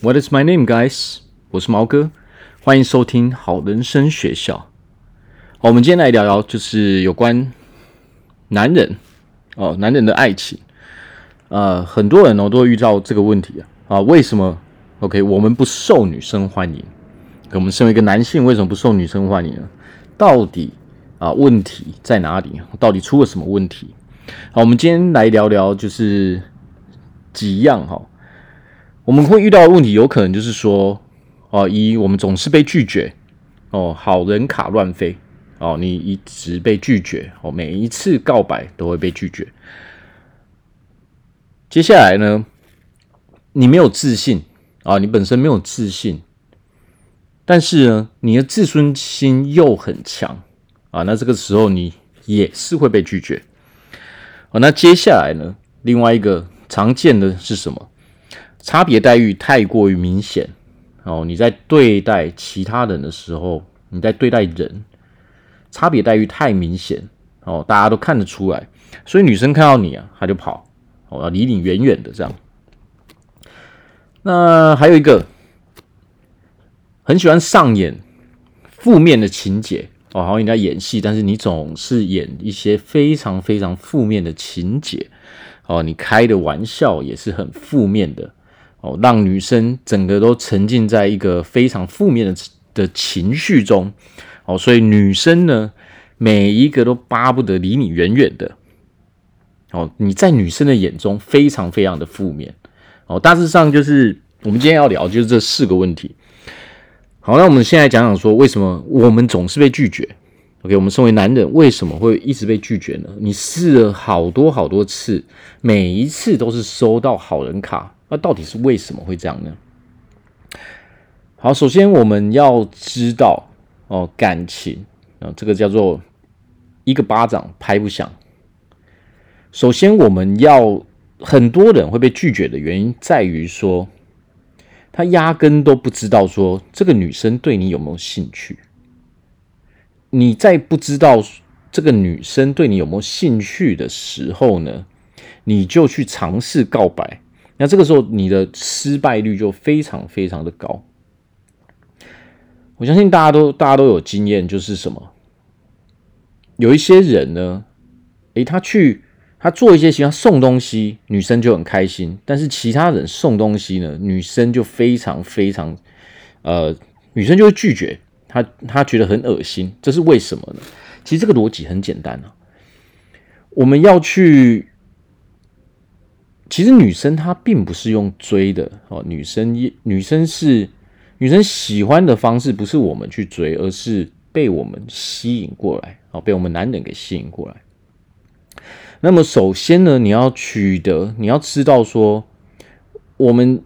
What is my name, guys？我是毛哥，欢迎收听好人生学校。好，我们今天来聊聊，就是有关男人哦，男人的爱情。呃，很多人哦都会遇到这个问题啊啊，为什么？OK，我们不受女生欢迎。我们身为一个男性，为什么不受女生欢迎呢？到底啊问题在哪里？到底出了什么问题？好，我们今天来聊聊，就是几样哈。我们会遇到的问题，有可能就是说，哦，一我们总是被拒绝，哦，好人卡乱飞，哦，你一直被拒绝，哦，每一次告白都会被拒绝。接下来呢，你没有自信啊，你本身没有自信，但是呢，你的自尊心又很强啊，那这个时候你也是会被拒绝。哦，那接下来呢，另外一个常见的是什么？差别待遇太过于明显哦！你在对待其他人的时候，你在对待人，差别待遇太明显哦，大家都看得出来，所以女生看到你啊，她就跑哦，要离你远远的这样。那还有一个，很喜欢上演负面的情节哦，好像你在演戏，但是你总是演一些非常非常负面的情节哦，你开的玩笑也是很负面的。哦，让女生整个都沉浸在一个非常负面的的情绪中，哦，所以女生呢，每一个都巴不得离你远远的，哦，你在女生的眼中非常非常的负面，哦，大致上就是我们今天要聊就是这四个问题。好，那我们现在讲讲说，为什么我们总是被拒绝？OK，我们身为男人，为什么会一直被拒绝呢？你试了好多好多次，每一次都是收到好人卡。那到底是为什么会这样呢？好，首先我们要知道哦，感情啊，这个叫做一个巴掌拍不响。首先，我们要很多人会被拒绝的原因在于说，他压根都不知道说这个女生对你有没有兴趣。你在不知道这个女生对你有没有兴趣的时候呢，你就去尝试告白。那这个时候，你的失败率就非常非常的高。我相信大家都大家都有经验，就是什么？有一些人呢，诶，他去他做一些其他送东西，女生就很开心；但是其他人送东西呢，女生就非常非常，呃，女生就会拒绝，她她觉得很恶心。这是为什么呢？其实这个逻辑很简单啊，我们要去。其实女生她并不是用追的哦，女生一女生是女生喜欢的方式不是我们去追，而是被我们吸引过来哦，被我们男人给吸引过来。那么首先呢，你要取得，你要知道说，我们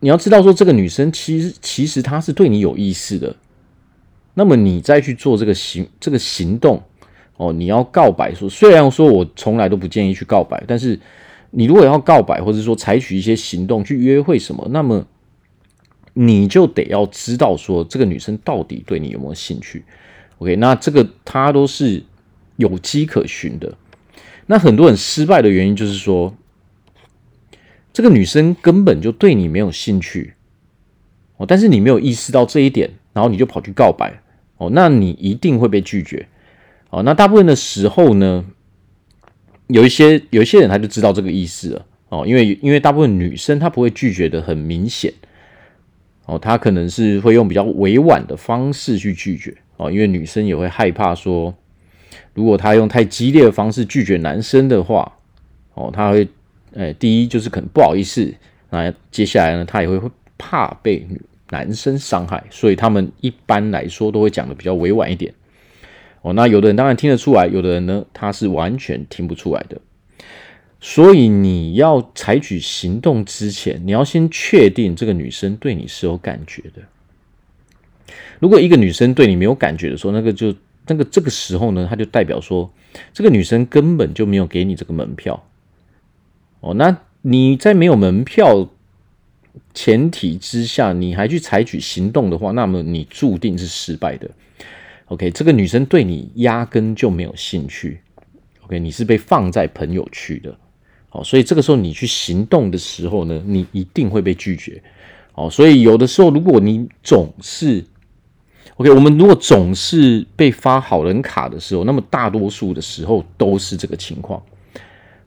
你要知道说，这个女生其实其实她是对你有意思的。那么你再去做这个行这个行动哦，你要告白说，虽然说我从来都不建议去告白，但是。你如果要告白，或者说采取一些行动去约会什么，那么你就得要知道说这个女生到底对你有没有兴趣。OK，那这个她都是有迹可循的。那很多人失败的原因就是说，这个女生根本就对你没有兴趣哦，但是你没有意识到这一点，然后你就跑去告白哦，那你一定会被拒绝哦。那大部分的时候呢，有一些有一些人他就知道这个意思了。哦，因为因为大部分女生她不会拒绝的很明显。哦，她可能是会用比较委婉的方式去拒绝。哦，因为女生也会害怕说，如果她用太激烈的方式拒绝男生的话哦，她会诶，第一就是可能不好意思，那接下来呢，她也会会怕被男生伤害，所以他们一般来说都会讲的比较委婉一点。哦，那有的人当然听得出来，有的人呢，他是完全听不出来的。所以你要采取行动之前，你要先确定这个女生对你是有感觉的。如果一个女生对你没有感觉的时候，那个就那个这个时候呢，它就代表说这个女生根本就没有给你这个门票。哦，那你在没有门票前提之下，你还去采取行动的话，那么你注定是失败的。OK，这个女生对你压根就没有兴趣。OK，你是被放在朋友区的。好，所以这个时候你去行动的时候呢，你一定会被拒绝。哦，所以有的时候，如果你总是 OK，我们如果总是被发好人卡的时候，那么大多数的时候都是这个情况。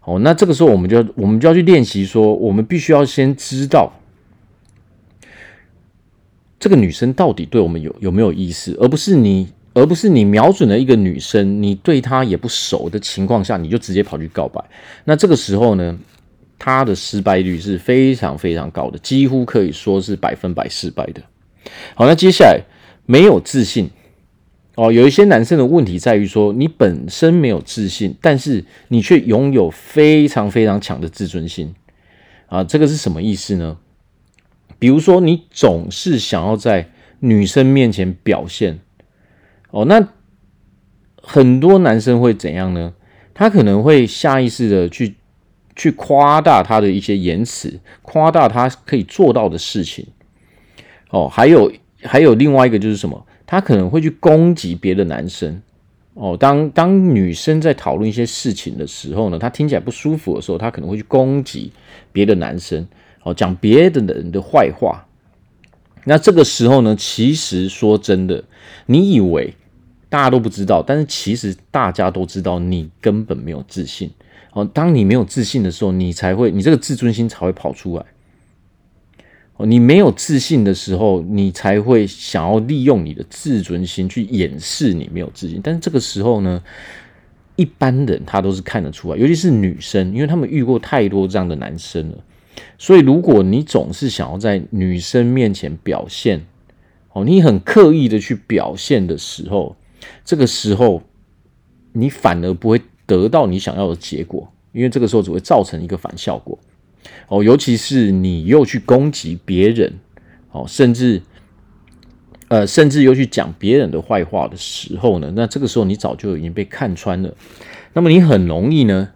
哦，那这个时候我们就要我们就要去练习说，我们必须要先知道这个女生到底对我们有有没有意思，而不是你，而不是你瞄准了一个女生，你对她也不熟的情况下，你就直接跑去告白。那这个时候呢，她的失败率是非常非常高的，几乎可以说是百分百失败的。好，那接下来没有自信。哦，有一些男生的问题在于说，你本身没有自信，但是你却拥有非常非常强的自尊心啊，这个是什么意思呢？比如说，你总是想要在女生面前表现，哦，那很多男生会怎样呢？他可能会下意识的去去夸大他的一些言辞，夸大他可以做到的事情。哦，还有还有另外一个就是什么？他可能会去攻击别的男生哦。当当女生在讨论一些事情的时候呢，她听起来不舒服的时候，他可能会去攻击别的男生哦，讲别的人的坏话。那这个时候呢，其实说真的，你以为大家都不知道，但是其实大家都知道，你根本没有自信哦。当你没有自信的时候，你才会，你这个自尊心才会跑出来哦。你没有自信的时候，你才会想要利用你的自尊心去掩饰你没有自信。但是这个时候呢，一般人他都是看得出来，尤其是女生，因为他们遇过太多这样的男生了。所以，如果你总是想要在女生面前表现，哦，你很刻意的去表现的时候，这个时候你反而不会得到你想要的结果，因为这个时候只会造成一个反效果。哦，尤其是你又去攻击别人，哦，甚至，呃，甚至又去讲别人的坏话的时候呢，那这个时候你早就已经被看穿了，那么你很容易呢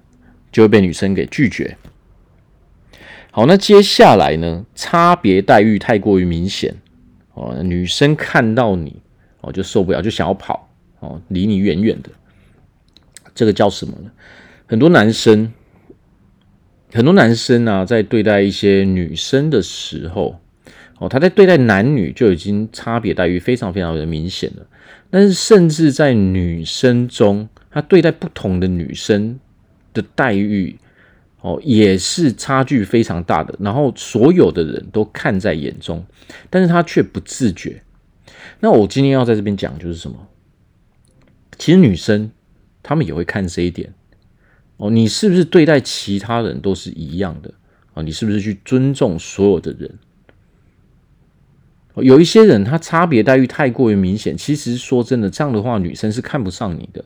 就会被女生给拒绝。好，那接下来呢，差别待遇太过于明显，哦，女生看到你哦就受不了，就想要跑，哦，离你远远的，这个叫什么呢？很多男生。很多男生啊，在对待一些女生的时候，哦，他在对待男女就已经差别待遇非常非常的明显了。但是，甚至在女生中，他对待不同的女生的待遇，哦，也是差距非常大的。然后，所有的人都看在眼中，但是他却不自觉。那我今天要在这边讲就是什么？其实女生她们也会看这一点。哦，你是不是对待其他人都是一样的啊？你是不是去尊重所有的人？有一些人他差别待遇太过于明显，其实说真的，这样的话女生是看不上你的。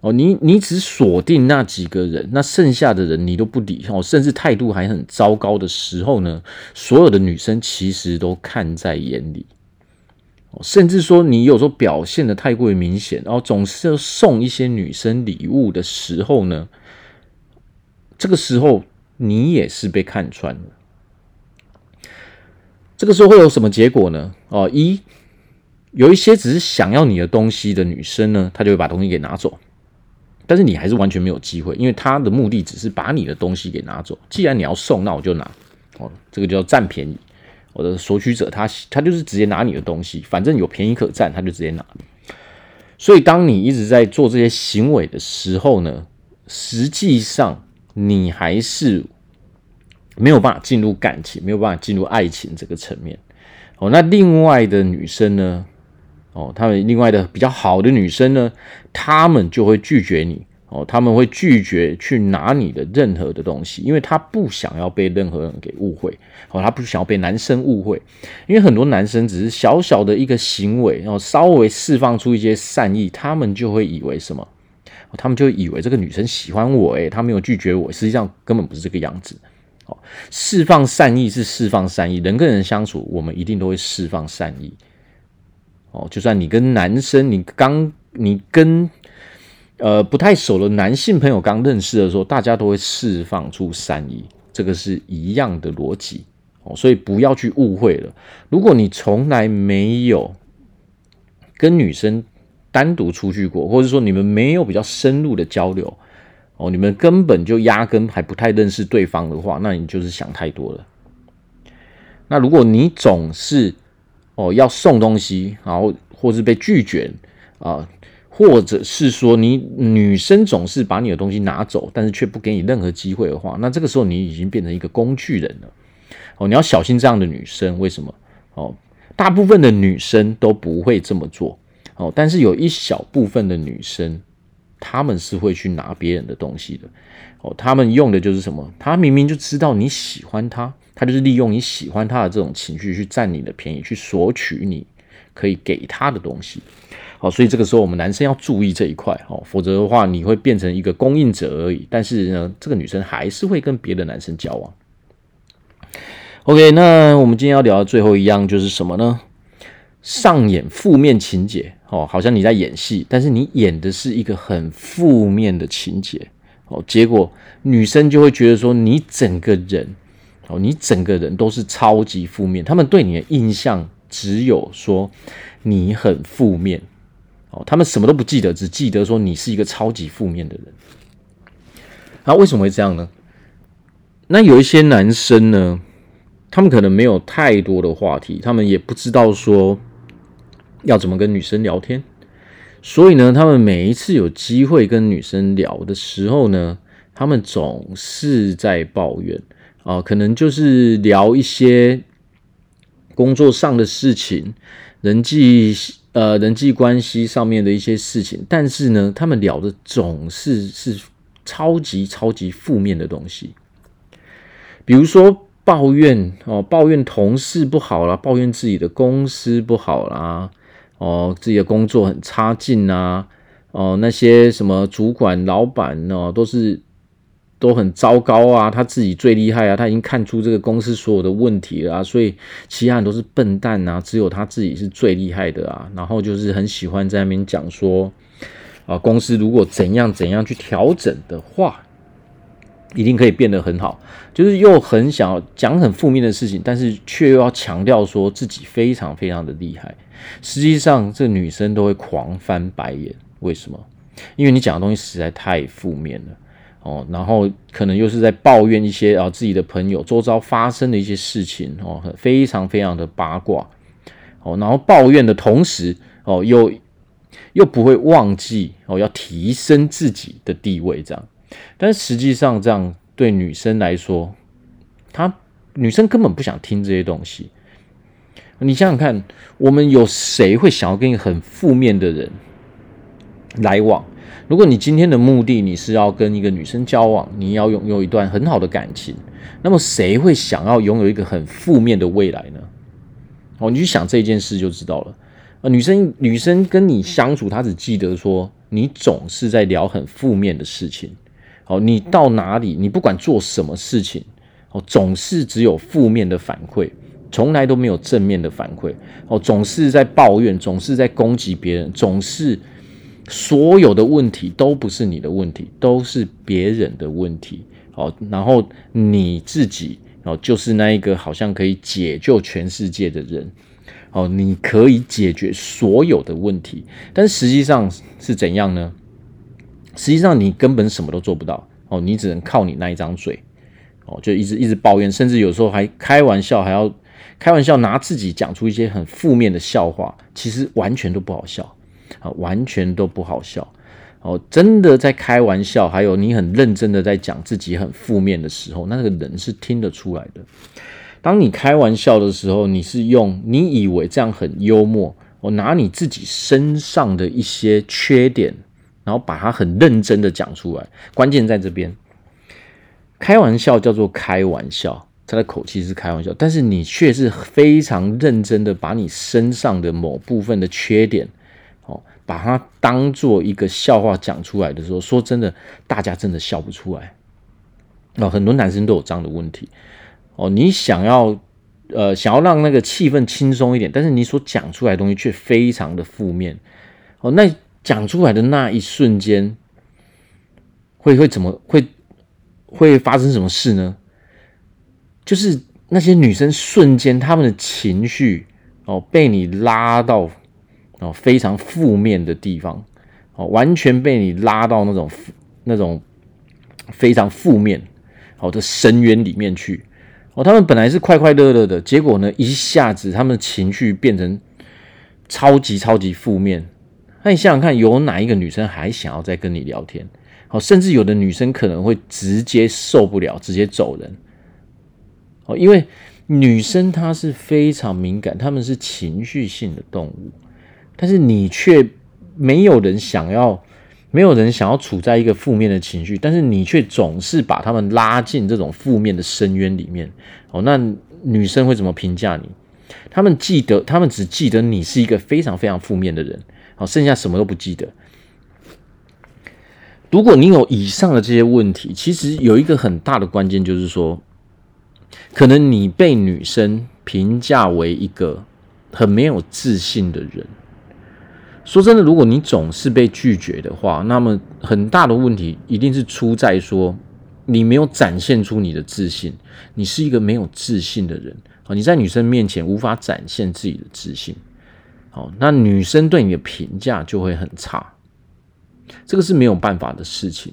哦，你你只锁定那几个人，那剩下的人你都不理哦，甚至态度还很糟糕的时候呢，所有的女生其实都看在眼里。甚至说，你有时候表现的太过于明显，然后总是要送一些女生礼物的时候呢，这个时候你也是被看穿了。这个时候会有什么结果呢？哦，一有一些只是想要你的东西的女生呢，她就会把东西给拿走，但是你还是完全没有机会，因为她的目的只是把你的东西给拿走。既然你要送，那我就拿。哦，这个叫占便宜。我的索取者他，他就是直接拿你的东西，反正有便宜可占，他就直接拿。所以，当你一直在做这些行为的时候呢，实际上你还是没有办法进入感情，没有办法进入爱情这个层面。哦，那另外的女生呢？哦，他们另外的比较好的女生呢，她们就会拒绝你。哦，他们会拒绝去拿你的任何的东西，因为他不想要被任何人给误会。哦，他不想要被男生误会，因为很多男生只是小小的一个行为，然后稍微释放出一些善意，他们就会以为什么？他们就以为这个女生喜欢我，诶，他没有拒绝我，实际上根本不是这个样子。哦，释放善意是释放善意，人跟人相处，我们一定都会释放善意。哦，就算你跟男生，你刚你跟。呃，不太熟的男性朋友刚认识的时候，大家都会释放出善意，这个是一样的逻辑哦，所以不要去误会了。如果你从来没有跟女生单独出去过，或者说你们没有比较深入的交流哦，你们根本就压根还不太认识对方的话，那你就是想太多了。那如果你总是哦要送东西，然后或是被拒绝啊、或者是说你女生总是把你的东西拿走，但是却不给你任何机会的话，那这个时候你已经变成一个工具人了。哦，你要小心这样的女生，为什么？哦，大部分的女生都不会这么做。哦，但是有一小部分的女生，她们是会去拿别人的东西的。哦，她们用的就是什么？她明明就知道你喜欢她，她就是利用你喜欢她的这种情绪去占你的便宜，去索取你可以给她的东西。好，所以这个时候我们男生要注意这一块哦，否则的话你会变成一个供应者而已。但是呢，这个女生还是会跟别的男生交往。OK，那我们今天要聊的最后一样就是什么呢？上演负面情节哦，好像你在演戏，但是你演的是一个很负面的情节哦，结果女生就会觉得说你整个人哦，你整个人都是超级负面，他们对你的印象只有说你很负面哦，他们什么都不记得，只记得说你是一个超级负面的人。那为什么会这样呢？那有一些男生呢？他们可能没有太多的话题，他们也不知道说要怎么跟女生聊天，所以呢，他们每一次有机会跟女生聊的时候呢，他们总是在抱怨啊、可能就是聊一些工作上的事情、人际呃人际关系上面的一些事情，但是呢，他们聊的总是是超级超级负面的东西，比如说。抱怨哦，抱怨同事不好啦，抱怨自己的公司不好啦，哦，自己的工作很差劲啊，哦，那些什么主管、老板哦，都是都很糟糕啊，他自己最厉害啊，他已经看出这个公司所有的问题了啊，所以其他人都是笨蛋啊，只有他自己是最厉害的啊，然后就是很喜欢在那边讲说啊，公司如果怎样怎样去调整的话。一定可以变得很好，就是又很想要讲很负面的事情，但是却又要强调说自己非常非常的厉害。实际上，这女生都会狂翻白眼。为什么？因为你讲的东西实在太负面了哦，然后可能又是在抱怨一些啊自己的朋友周遭发生的一些事情哦，非常非常的八卦哦，然后抱怨的同时哦，又又不会忘记哦，要提升自己的地位，这样。但实际上，这样对女生来说，她女生根本不想听这些东西。你想想看，我们有谁会想要跟一个很负面的人来往？如果你今天的目的你是要跟一个女生交往，你要拥有一段很好的感情，那么谁会想要拥有一个很负面的未来呢？哦，你去想这件事就知道了。啊，女生女生跟你相处，她只记得说你总是在聊很负面的事情。哦，你到哪里，你不管做什么事情，哦，总是只有负面的反馈，从来都没有正面的反馈。哦，总是在抱怨，总是在攻击别人，总是所有的问题都不是你的问题，都是别人的问题。哦，然后你自己哦，就是那一个好像可以解救全世界的人。哦，你可以解决所有的问题，但实际上是怎样呢？实际上你根本什么都做不到哦，你只能靠你那一张嘴哦，就一直一直抱怨，甚至有时候还开玩笑，还要开玩笑拿自己讲出一些很负面的笑话，其实完全都不好笑啊，完全都不好笑哦，真的在开玩笑，还有你很认真的在讲自己很负面的时候，那个人是听得出来的。当你开玩笑的时候，你是用你以为这样很幽默，我拿你自己身上的一些缺点。然后把它很认真的讲出来，关键在这边。开玩笑叫做开玩笑，他的口气是开玩笑，但是你却是非常认真的把你身上的某部分的缺点，哦，把它当做一个笑话讲出来的时候，说真的，大家真的笑不出来。哦，很多男生都有这样的问题。哦，你想要呃想要让那个气氛轻松一点，但是你所讲出来的东西却非常的负面。哦，那。讲出来的那一瞬间，会会怎么会会发生什么事呢？就是那些女生瞬间，她们的情绪哦，被你拉到哦非常负面的地方哦，完全被你拉到那种那种非常负面好的深渊里面去哦，他们本来是快快乐乐的，结果呢，一下子他们的情绪变成超级超级负面。那你想想看，有哪一个女生还想要再跟你聊天？哦，甚至有的女生可能会直接受不了，直接走人。哦，因为女生她是非常敏感，她们是情绪性的动物，但是你却没有人想要，没有人想要处在一个负面的情绪，但是你却总是把他们拉进这种负面的深渊里面。哦，那女生会怎么评价你？他们记得，他们只记得你是一个非常非常负面的人。好，剩下什么都不记得。如果你有以上的这些问题，其实有一个很大的关键，就是说，可能你被女生评价为一个很没有自信的人。说真的，如果你总是被拒绝的话，那么很大的问题一定是出在说你没有展现出你的自信，你是一个没有自信的人。好，你在女生面前无法展现自己的自信。好，那女生对你的评价就会很差，这个是没有办法的事情。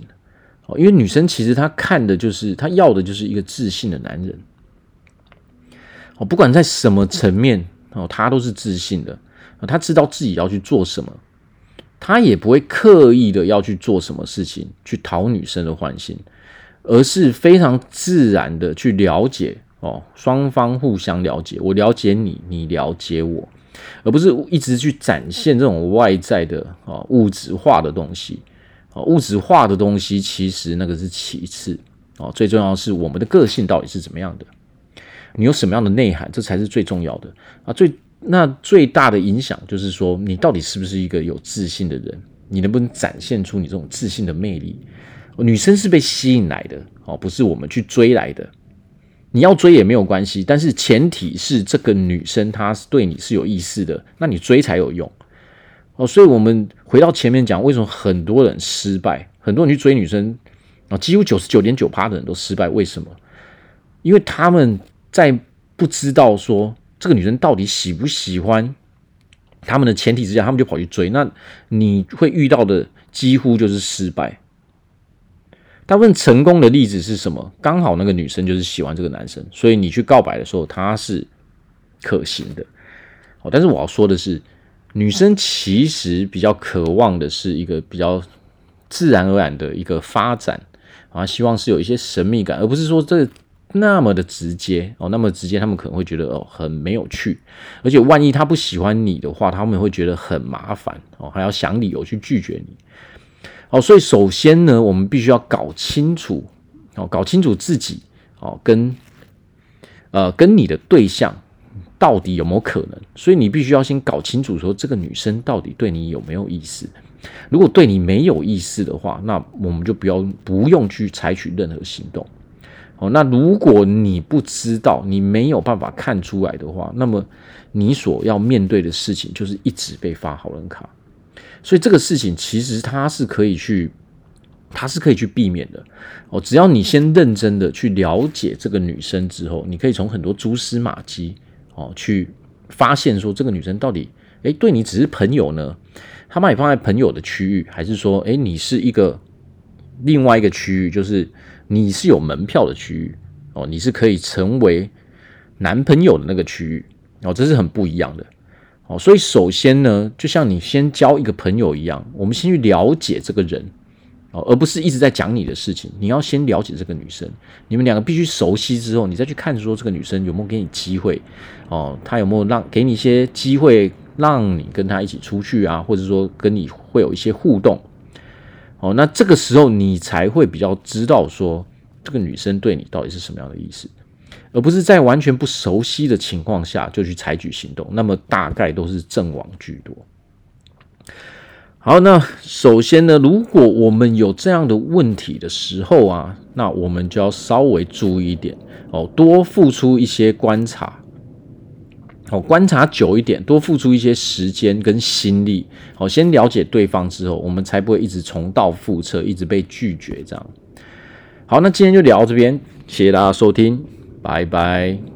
哦，因为女生其实她看的就是，她要的就是一个自信的男人。哦，不管在什么层面，哦，她都是自信的。他知道自己要去做什么，他也不会刻意的要去做什么事情去讨女生的欢心，而是非常自然的去了解。哦，双方互相了解，我了解你，你了解我。而不是一直去展现这种外在的啊物质化的东西啊物质化的东西，其实那个是其次哦，最重要的是我们的个性到底是怎么样的，你有什么样的内涵，这才是最重要的啊。最那最大的影响就是说，你到底是不是一个有自信的人，你能不能展现出你这种自信的魅力？女生是被吸引来的哦，不是我们去追来的。你要追也没有关系，但是前提是这个女生她是对你是有意思的，那你追才有用哦。所以，我们回到前面讲，为什么很多人失败，很多人去追女生啊，几乎九十九点九趴的人都失败，为什么？因为他们在不知道说这个女生到底喜不喜欢他们的前提之下，他们就跑去追，那你会遇到的几乎就是失败。大部分成功的例子是什么？刚好那个女生就是喜欢这个男生，所以你去告白的时候，他是可行的。哦，但是我要说的是，女生其实比较渴望的是一个比较自然而然的一个发展啊，希望是有一些神秘感，而不是说这那么的直接哦，那么直接，他们可能会觉得哦很没有趣，而且万一他不喜欢你的话，他们会觉得很麻烦哦，还要想理由去拒绝你。哦，所以首先呢，我们必须要搞清楚，哦，搞清楚自己，哦，跟呃，跟你的对象到底有没有可能？所以你必须要先搞清楚，说这个女生到底对你有没有意思。如果对你没有意思的话，那我们就不要不用去采取任何行动。哦，那如果你不知道，你没有办法看出来的话，那么你所要面对的事情就是一直被发好人卡。所以这个事情其实它是可以去，它是可以去避免的哦。只要你先认真的去了解这个女生之后，你可以从很多蛛丝马迹哦去发现说这个女生到底诶对你只是朋友呢，她把你放在朋友的区域，还是说诶你是一个另外一个区域，就是你是有门票的区域哦，你是可以成为男朋友的那个区域哦，这是很不一样的。哦，所以首先呢，就像你先交一个朋友一样，我们先去了解这个人，哦，而不是一直在讲你的事情。你要先了解这个女生，你们两个必须熟悉之后，你再去看说这个女生有没有给你机会，哦，她有没有让给你一些机会，让你跟她一起出去啊，或者说跟你会有一些互动，哦，那这个时候你才会比较知道说这个女生对你到底是什么样的意思。而不是在完全不熟悉的情况下就去采取行动，那么大概都是阵亡居多。好，那首先呢，如果我们有这样的问题的时候啊，那我们就要稍微注意一点哦，多付出一些观察，哦，观察久一点，多付出一些时间跟心力，哦，先了解对方之后，我们才不会一直重蹈覆辙，一直被拒绝这样。好，那今天就聊到这边，谢谢大家收听。拜拜。